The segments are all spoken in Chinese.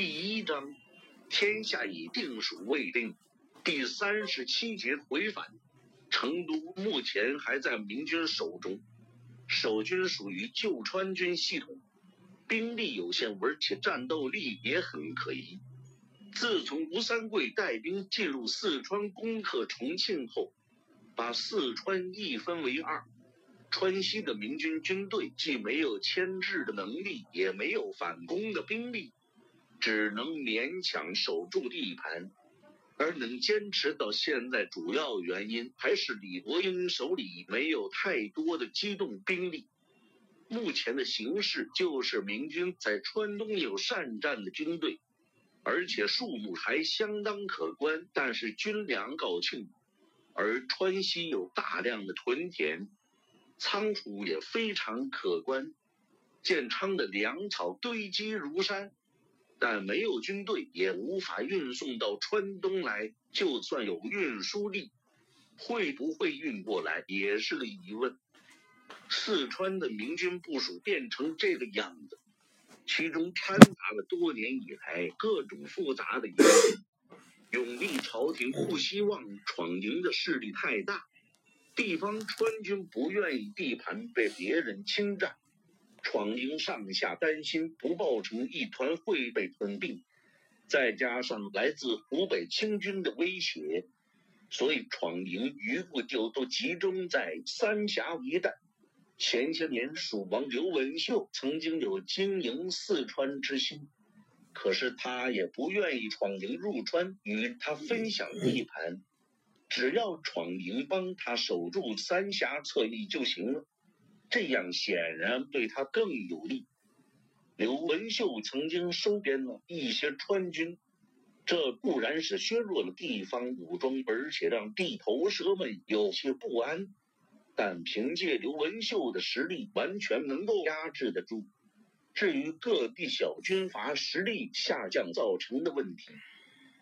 第一章，天下已定属未定。第三十七节回返。成都目前还在明军手中，守军属于旧川军系统，兵力有限，而且战斗力也很可疑。自从吴三桂带兵进入四川攻克重庆后，把四川一分为二。川西的明军军队既没有牵制的能力，也没有反攻的兵力，只能勉强守住地盘。而能坚持到现在，主要原因还是李伯英手里没有太多的机动兵力。目前的形势就是明军在川东有善战的军队，而且数目还相当可观，但是军粮告罄。而川西有大量的屯田。仓储也非常可观，建昌的粮草堆积如山，但没有军队也无法运送到川东来。就算有运输力，会不会运过来也是个疑问。四川的明军部署变成这个样子，其中掺杂了多年以来各种复杂的因素。永历朝廷不希望闯营的势力太大。地方川军不愿意地盘被别人侵占，闯营上下担心不抱成一团会被吞并，再加上来自湖北清军的威胁，所以闯营余部就都集中在三峡一带。前些年蜀王刘文秀曾经有经营四川之心，可是他也不愿意闯营入川与他分享地盘。只要闯营帮他守住三峡侧翼就行了，这样显然对他更有利。刘文秀曾经收编了一些川军，这固然是削弱了地方武装，而且让地头蛇们有些不安。但凭借刘文秀的实力，完全能够压制得住。至于各地小军阀实力下降造成的问题，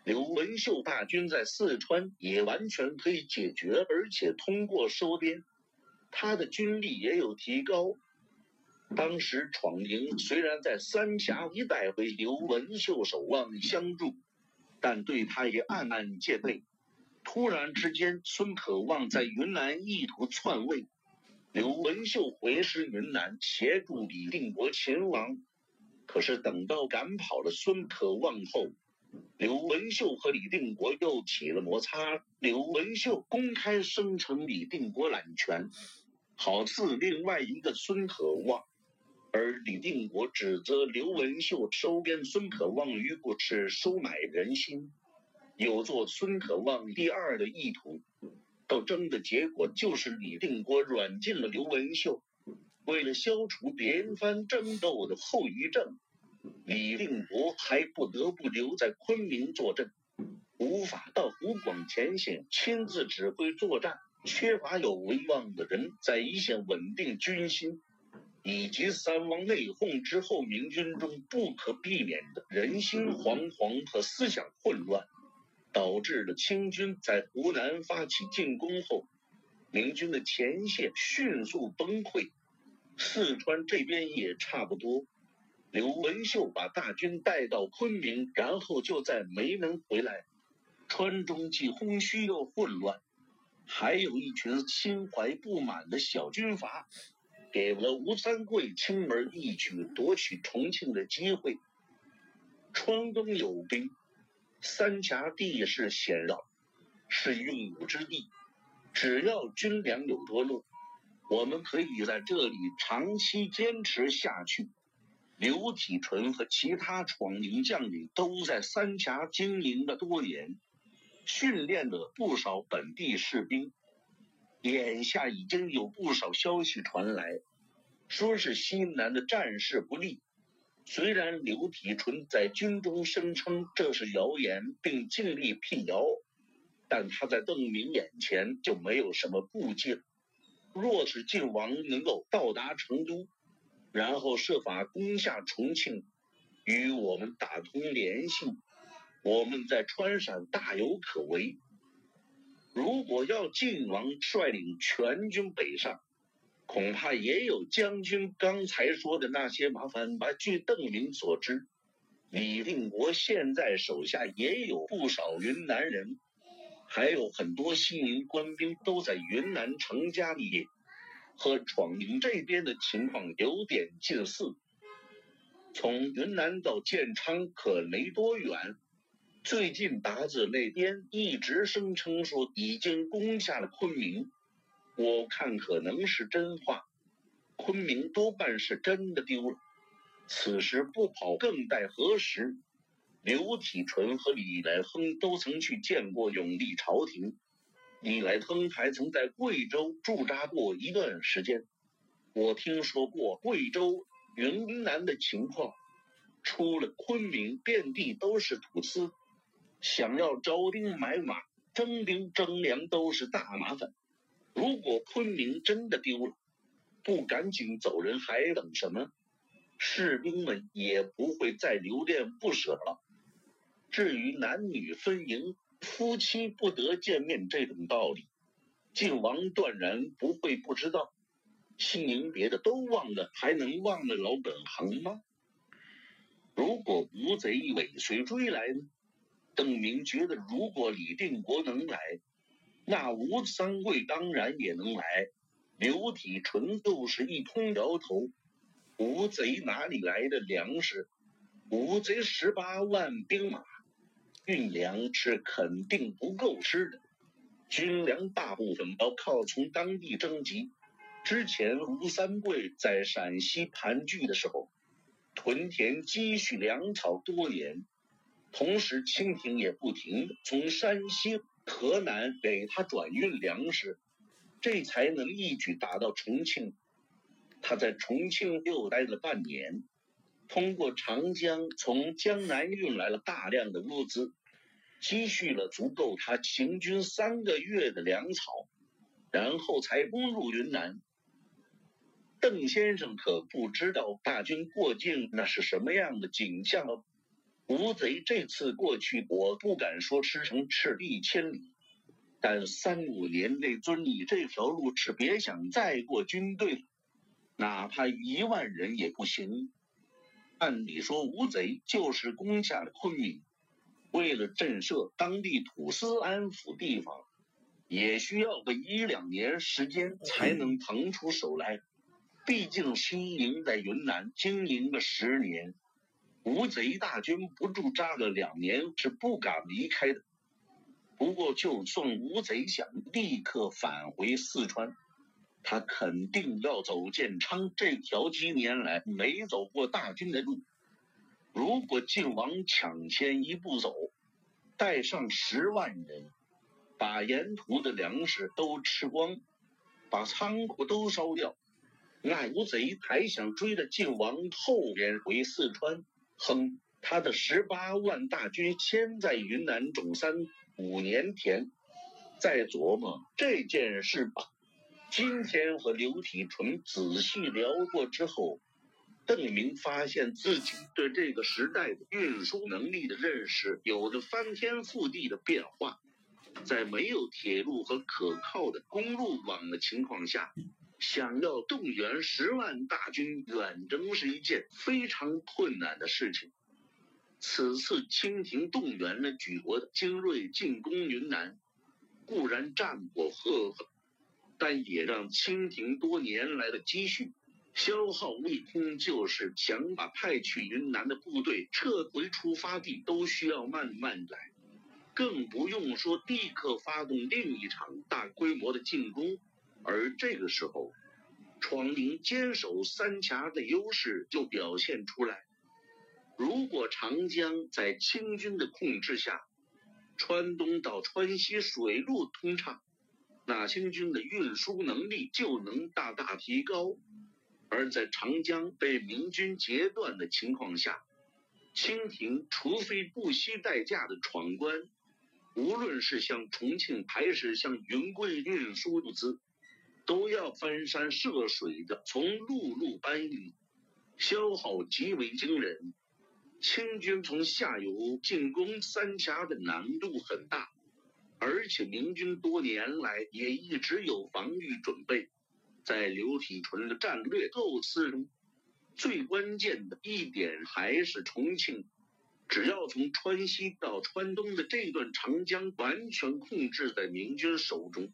刘文秀大军在四川也完全可以解决，而且通过收编，他的军力也有提高。当时闯营虽然在三峡一带为刘文秀守望相助，但对他也暗暗戒备。突然之间，孙可望在云南意图篡位，刘文秀回师云南协助李定国擒王。可是等到赶跑了孙可望后，刘文秀和李定国又起了摩擦。刘文秀公开声称李定国揽权，好似另外一个孙可望；而李定国指责刘文秀收编孙可望于不是收买人心，有做孙可望第二的意图。斗争的结果就是李定国软禁了刘文秀。为了消除连番争斗的后遗症。李定国还不得不留在昆明坐镇，无法到湖广前线亲自指挥作战，缺乏有威望的人在一线稳定军心，以及三王内讧之后，明军中不可避免的人心惶惶和思想混乱，导致了清军在湖南发起进攻后，明军的前线迅速崩溃，四川这边也差不多。刘文秀把大军带到昆明，然后就再没能回来。川中既空虚又混乱，还有一群心怀不满的小军阀，给了吴三桂轻而易举夺取重庆的机会。川东有兵，三峡地势险绕，是用武之地。只要军粮有多落，我们可以在这里长期坚持下去。刘体纯和其他闯营将领都在三峡经营了多年，训练了不少本地士兵。眼下已经有不少消息传来，说是西南的战事不利。虽然刘体纯在军中声称这是谣言，并尽力辟谣，但他在邓明眼前就没有什么顾忌。若是晋王能够到达成都，然后设法攻下重庆，与我们打通联系，我们在川陕大有可为。如果要晋王率领全军北上，恐怕也有将军刚才说的那些麻烦吧。据邓明所知，李定国现在手下也有不少云南人，还有很多西宁官兵都在云南成家立业，和闯营这边的情况有点近似。从云南到建昌可没多远。最近达子那边一直声称说已经攻下了昆明，我看可能是真话。昆明多半是真的丢了。此时不跑更待何时？刘体纯和李来亨都曾去见过永历朝廷，李来亨还曾在贵州驻扎过一段时间。我听说过贵州、云南的情况，出了昆明，遍地都是土司。想要招兵买马、征兵征粮都是大麻烦。如果昆明真的丢了，不赶紧走人还等什么？士兵们也不会再留恋不舍了。至于男女分营、夫妻不得见面这种道理，晋王断然不会不知道。西宁别的都忘了，还能忘了老本行吗？如果吴贼尾随追来呢？邓明觉得，如果李定国能来，那吴三桂当然也能来。刘体纯又是一通摇头。吴贼哪里来的粮食？吴贼十八万兵马，运粮是肯定不够吃的。军粮大部分要靠从当地征集。之前吴三桂在陕西盘踞的时候，屯田积蓄粮草多年。同时，清廷也不停从山西、河南给他转运粮食，这才能一举打到重庆。他在重庆又待了半年，通过长江从江南运来了大量的物资，积蓄了足够他行军三个月的粮草，然后才攻入云南。邓先生可不知道大军过境那是什么样的景象哦。吴贼这次过去，我不敢说驰骋赤壁千里，但三五年内遵义这条路是别想再过军队了，哪怕一万人也不行。按理说，吴贼就是攻下了昆明，为了震慑当地土司，安抚地方，也需要个一两年时间才能腾出手来。毕竟西营在云南经营了十年。吴贼大军不驻扎了两年是不敢离开的。不过，就算吴贼想立刻返回四川，他肯定要走建昌这条几年来没走过大军的路。如果晋王抢先一步走，带上十万人，把沿途的粮食都吃光，把仓库都烧掉，那吴贼还想追着晋王后边回四川？哼，他的十八万大军先在云南种三五年田，再琢磨这件事吧。今天和刘体纯仔细聊过之后，邓明发现自己对这个时代的运输能力的认识有着翻天覆地的变化。在没有铁路和可靠的公路网的情况下。想要动员十万大军远征是一件非常困难的事情。此次清廷动员了举国的精锐进攻云南，固然战果赫赫，但也让清廷多年来的积蓄消耗未空。就是想把派去云南的部队撤回出发地，都需要慢慢来，更不用说立刻发动另一场大规模的进攻。而这个时候，闯营坚守三峡的优势就表现出来。如果长江在清军的控制下，川东到川西水路通畅，那清军的运输能力就能大大提高。而在长江被明军截断的情况下，清廷除非不惜代价的闯关，无论是向重庆还是向云贵运输物资。都要翻山涉水的从陆路搬运，消耗极为惊人。清军从下游进攻三峡的难度很大，而且明军多年来也一直有防御准备。在刘体纯的战略构思中，最关键的一点还是重庆。只要从川西到川东的这段长江完全控制在明军手中，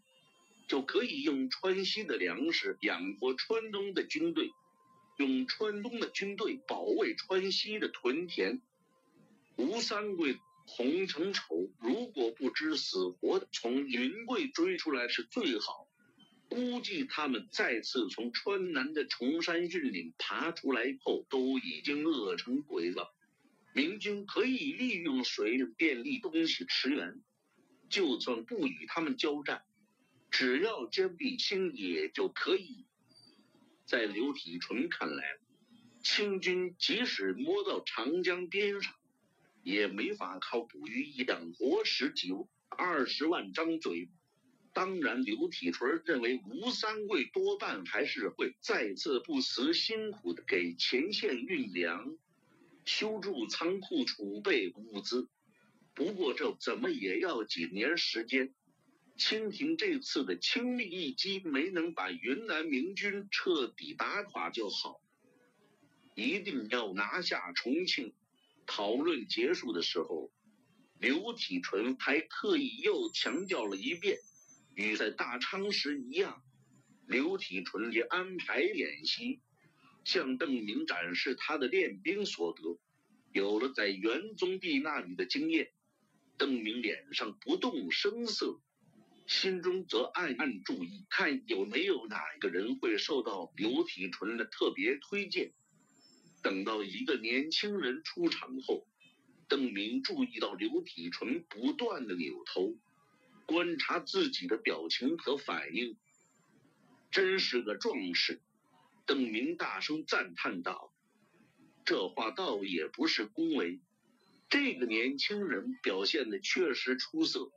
就可以用川西的粮食养活川东的军队，用川东的军队保卫川西的屯田。吴三桂、洪承畴如果不知死活从云贵追出来是最好。估计他们再次从川南的崇山峻岭爬出来后，都已经饿成鬼了。明军可以利用水运便利东西驰援，就算不与他们交战，只要坚壁清野就可以。在刘体纯看来，清军即使摸到长江边上，也没法靠捕鱼养活十几二十万张嘴。当然，刘体纯认为吴三桂多半还是会再次不辞辛苦的给前线运粮、修筑仓库、储备物资。不过这怎么也要几年时间。清廷这次的轻力一击没能把云南明军彻底打垮就好，一定要拿下重庆。讨论结束的时候，刘体纯还特意又强调了一遍。与在大昌时一样，刘体纯也安排演习，向邓明展示他的练兵所得。有了在元宗帝那里的经验，邓明脸上不动声色，心中则暗暗注意，看有没有哪一个人会受到刘体纯的特别推荐。等到一个年轻人出场后，邓明注意到刘体纯不断的扭头。观察自己的表情和反应，真是个壮士。邓明大声赞叹道：“这话倒也不是恭维，这个年轻人表现的确实出色，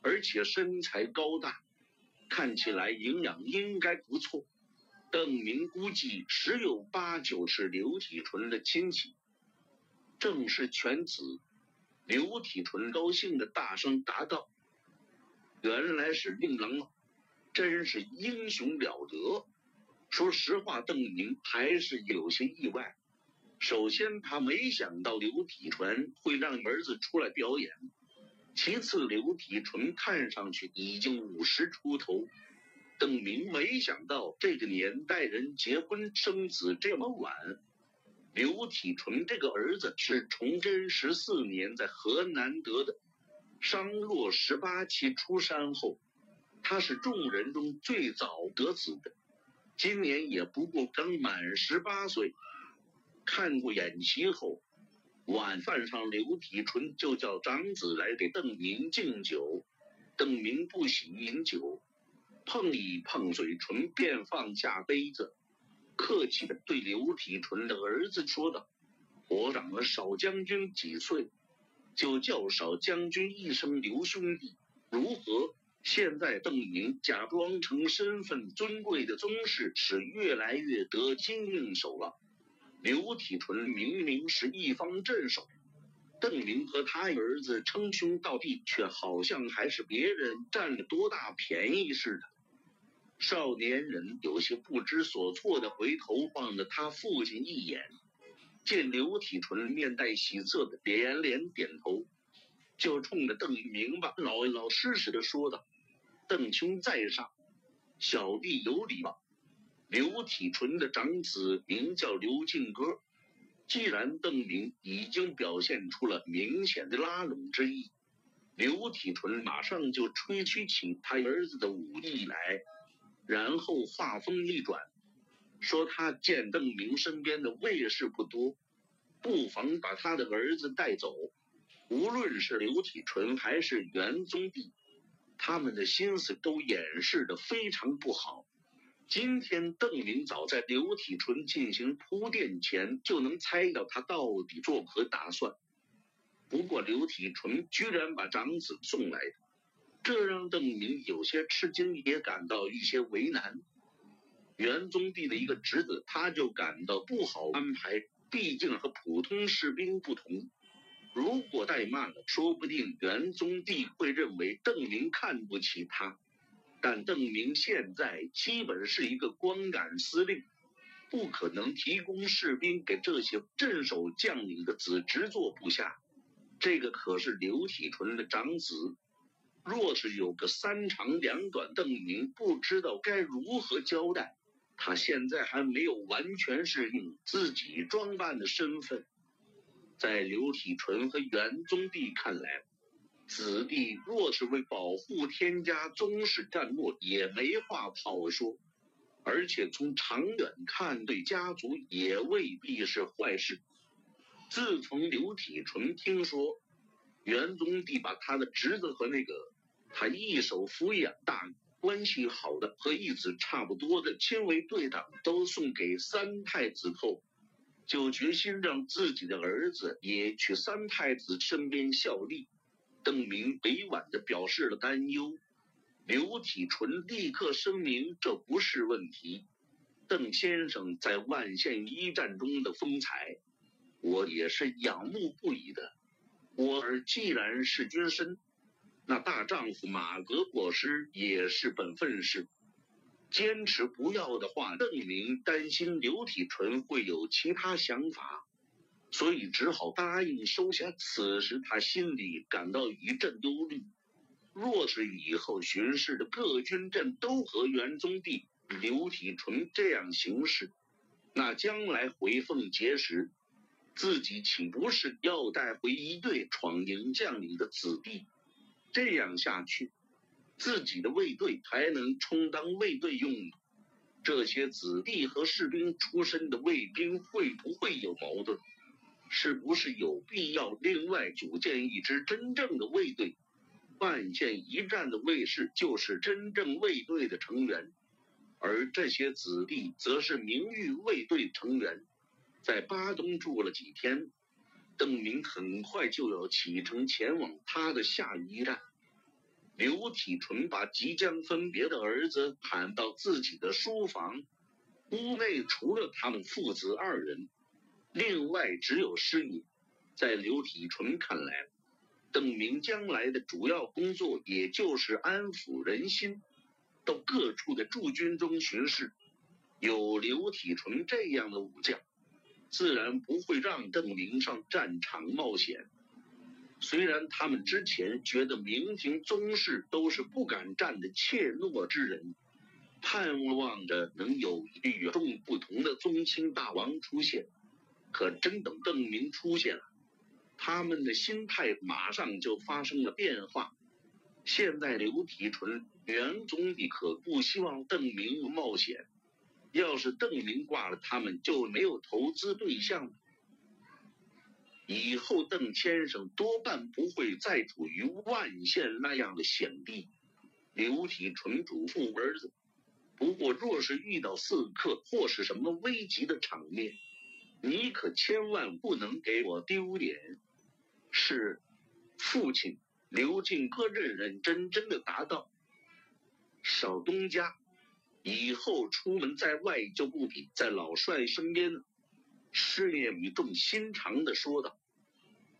而且身材高大，看起来营养应该不错。”邓明估计十有八九是刘体纯的亲戚。正是犬子，刘体纯高兴的大声答道。原来是令郎啊，真是英雄了得。说实话，邓明还是有些意外。首先，他没想到刘体纯会让儿子出来表演；其次，刘体纯看上去已经五十出头，邓明没想到这个年代人结婚生子这么晚。刘体纯这个儿子是崇祯十四年在河南得的。商洛十八期出山后，他是众人中最早得子的，今年也不过刚满十八岁。看过演习后，晚饭上刘体纯就叫长子来给邓明敬酒。邓明不喜饮酒，碰一碰嘴唇便放下杯子，客气的对刘体纯的儿子说道：“我长了少将军几岁。”就叫少将军一声刘兄弟，如何？现在邓明假装成身份尊贵的宗室，是越来越得心应手了。刘体纯明明是一方镇守，邓明和他儿子称兄道弟，却好像还是别人占了多大便宜似的。少年人有些不知所措的回头望了他父亲一眼。见刘体纯面带喜色的连连点头，就冲着邓明吧老老实实的说道：“邓兄在上，小弟有礼了。”刘体纯的长子名叫刘进歌，既然邓明已经表现出了明显的拉拢之意，刘体纯马上就吹嘘起他儿子的武艺来，然后话锋一转。说他见邓明身边的卫士不多，不妨把他的儿子带走。无论是刘体纯还是元宗帝，他们的心思都掩饰的非常不好。今天邓明早在刘体纯进行铺垫前，就能猜到他到底作何打算。不过刘体纯居然把长子送来，这让邓明有些吃惊，也感到一些为难。元宗帝的一个侄子，他就感到不好安排，毕竟和普通士兵不同。如果怠慢了，说不定元宗帝会认为邓明看不起他。但邓明现在基本是一个光杆司令，不可能提供士兵给这些镇守将领的子侄做部下。这个可是刘体纯的长子。若是有个三长两短，邓明不知道该如何交代。他现在还没有完全适应自己装扮的身份。在刘体纯和元宗帝看来，子弟若是为保护天家宗室战落，也没话好说。而且从长远看，对家族也未必是坏事。自从刘体纯听说元宗帝把他的侄子和那个他一手抚养大、关系好的和义子差不多的亲为对党都送给三太子后，就决心让自己的儿子也去三太子身边效力。邓明委婉地表示了担忧。刘体纯立刻声明，这不是问题。邓先生在万县一战中的风采，我也是仰慕不已的。我儿既然是军身，那大丈夫马革裹尸也是本分事。坚持不要的话，邓明担心刘体纯会有其他想法，所以只好答应收下。此时他心里感到一阵忧虑。若是以后巡视的各军镇都和元宗帝刘体纯这样行事，那将来回奉节时，自己岂不是要带回一队闯营将领的子弟？这样下去，自己的卫队还能充当卫队用？这些子弟和士兵出身的卫兵会不会有矛盾？是不是有必要另外组建一支真正的卫队？万县一战的卫士就是真正卫队的成员，而这些子弟则是名誉卫队成员。在巴东住了几天，邓明很快就要启程前往他的下一站。刘体纯把即将分别的儿子喊到自己的书房，屋内除了他们父子二人，另外只有师爷。在刘体纯看来。邓明将来的主要工作，也就是安抚人心，到各处的驻军中巡视。有刘体纯这样的武将，自然不会让邓明上战场冒险。虽然他们之前觉得明廷宗室都是不敢战的怯懦之人，盼望着能有与众不同的宗亲大王出现，可真等邓明出现了。他们的心态马上就发生了变化。现在刘体纯、袁总理可不希望邓明冒险。要是邓明挂了，他们就没有投资对象了。以后邓先生多半不会再处于万县那样的险地。刘体纯嘱咐儿子：“不过，若是遇到刺客或是什么危急的场面，你可千万不能给我丢脸。”是，父亲刘进哥认认真真的答道：“小东家，以后出门在外就不比在老帅身边了。”师爷语重心长的说道：“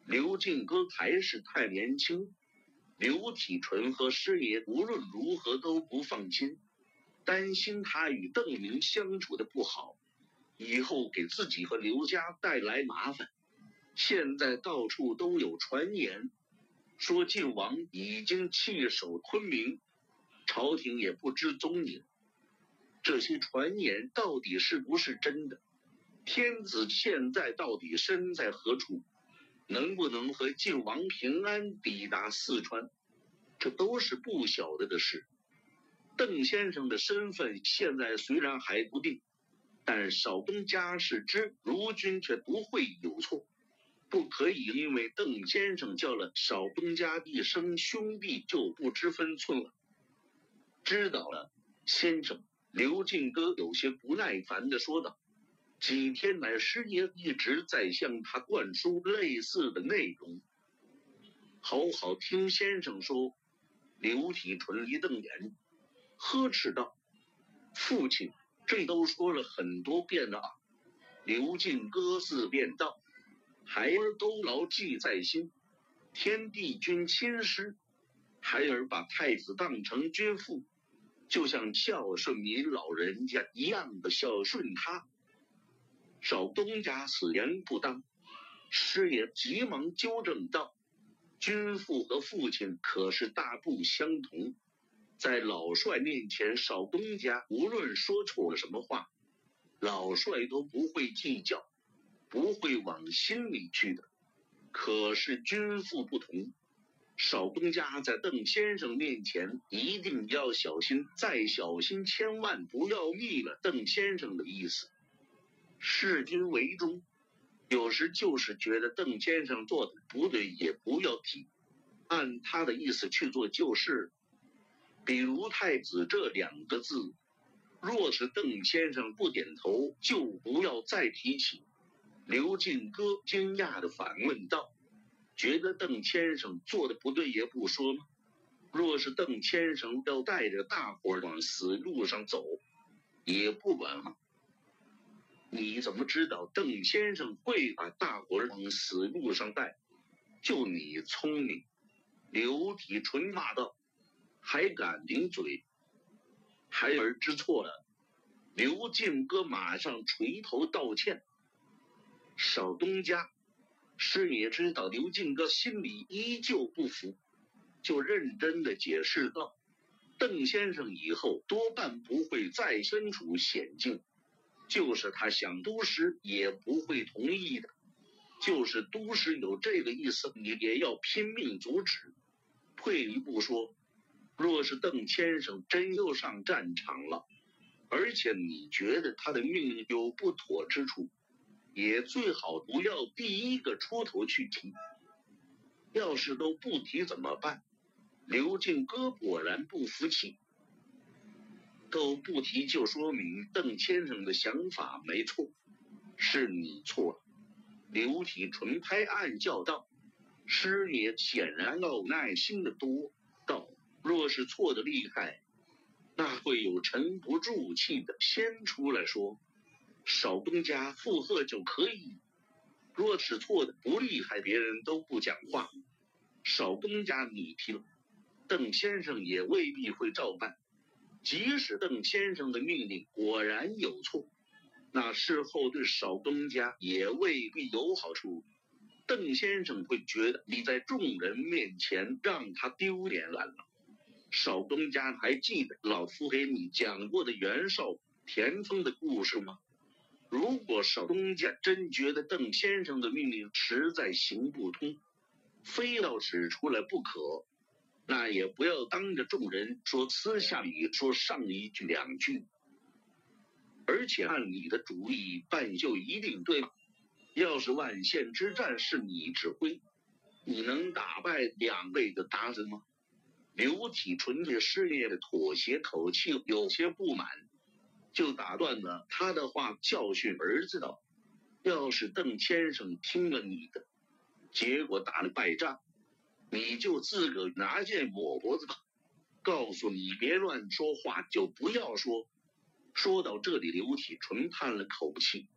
刘进哥还是太年轻，刘体纯和师爷无论如何都不放心，担心他与邓明相处的不好，以后给自己和刘家带来麻烦。”现在到处都有传言，说晋王已经弃守昆明，朝廷也不知踪影。这些传言到底是不是真的？天子现在到底身在何处？能不能和晋王平安抵达四川？这都是不晓得的事。邓先生的身份现在虽然还不定，但少东家是知如今却不会有错。不可以因为邓先生叫了少东家一声兄弟就不知分寸了。知道了，先生。刘进哥有些不耐烦的说道。几天来，师爷一直在向他灌输类似的内容。好好听先生说。刘体纯一瞪眼，呵斥道：“父亲，这都说了很多遍了啊。”刘进哥自辩道。孩儿都牢记在心。天地君亲师，孩儿把太子当成君父，就像孝顺您老人家一样的孝顺他。少东家此言不当，师爷急忙纠正道：“君父和父亲可是大不相同。在老帅面前，少东家无论说错了什么话，老帅都不会计较，不会往心里去的。可是君父不同，少东家在邓先生面前一定要小心，再小心，千万不要逆了邓先生的意思。视君为忠，有时就是觉得邓先生做的不对，也不要提，按他的意思去做就是。比如“太子”这两个字，若是邓先生不点头，就不要再提起。刘进哥惊讶的反问道：“觉得邓先生做的不对也不说吗？若是邓先生要带着大伙儿往死路上走，也不管吗？”你怎么知道邓先生会把大伙儿往死路上带？就你聪明！刘体纯骂道：“还敢顶嘴！孩儿知错了。”刘进哥马上垂头道歉。少东家师爷知道刘进哥心里依旧不服，就认真的解释道：“邓先生以后多半不会再身处险境。”就是他想督师也不会同意的，就是督师有这个意思，你也要拼命阻止。退一步说，若是邓先生真又上战场了，而且你觉得他的命有不妥之处，也最好不要第一个出头去提。要是都不提怎么办？刘进哥果然不服气。都不提，就说明邓先生的想法没错，是你错了。刘体纯拍案叫道：“师爷显然要耐心的多。”道：“若是错的厉害，那会有沉不住气的先出来说，少东家附和就可以；若是错的不厉害，别人都不讲话。少东家你提了，邓先生也未必会照办。”即使邓先生的命令果然有错，那事后对少东家也未必有好处。邓先生会觉得你在众人面前让他丢脸了。少东家还记得老夫给你讲过的袁绍、田丰的故事吗？如果少东家真觉得邓先生的命令实在行不通，非要指出来不可。那也不要当着众人说，私下里说上一句两句，而且按你的主意办就一定对吗？要是万县之战是你指挥，你能打败两位的鞑子吗？刘体纯对师爷的妥协口气有些不满，就打断了他的话，教训儿子道：“要是邓先生听了你的，结果打了败仗。”你就自个拿剑抹脖子吧！告诉你别乱说话，就不要说。说到这里，刘体纯叹了口气。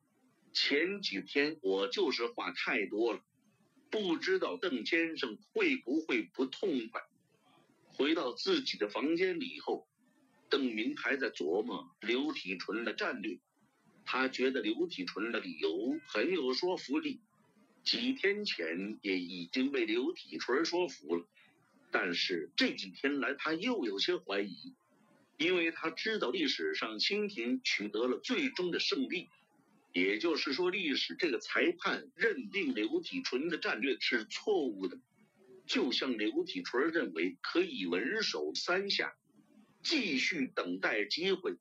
前几天我就是话太多了，不知道邓先生会不会不痛快。回到自己的房间里以后，邓明还在琢磨刘体纯的战略。他觉得刘体纯的理由很有说服力。几天前也已经被刘体纯说服了，但是这几天来他又有些怀疑，因为他知道历史上清廷取得了最终的胜利，也就是说历史这个裁判认定刘体纯的战略是错误的，就像刘体纯认为可以稳守三下，继续等待机会。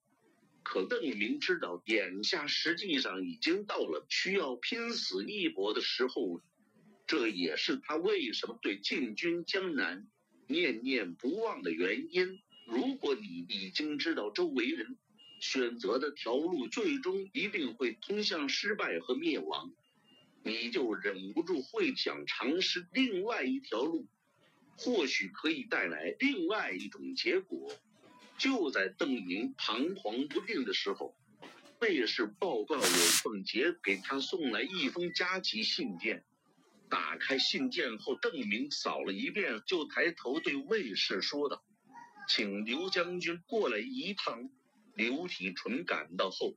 可邓明知道，眼下实际上已经到了需要拼死一搏的时候。这也是他为什么对进军江南念念不忘的原因。如果你已经知道周围人选择的条路最终一定会通向失败和灭亡，你就忍不住会想尝试另外一条路，或许可以带来另外一种结果。就在邓明彷徨不定的时候，卫士报告有凤杰给他送来一封加急信件。打开信件后，邓明扫了一遍，就抬头对卫士说道：“请刘将军过来一趟。”刘体纯赶到后，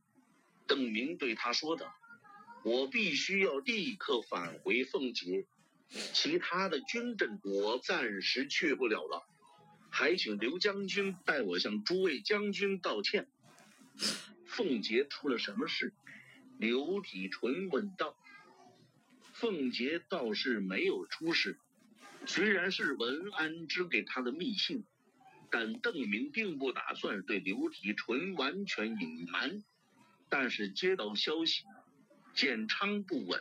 邓明对他说道：“我必须要立刻返回凤节，其他的军阵我暂时去不了了，还请刘将军代我向诸位将军道歉。凤杰出了什么事？刘体纯问道。凤杰倒是没有出事，虽然是文安之给他的密信，但邓明并不打算对刘体纯完全隐瞒。但是接到消息，建昌不稳，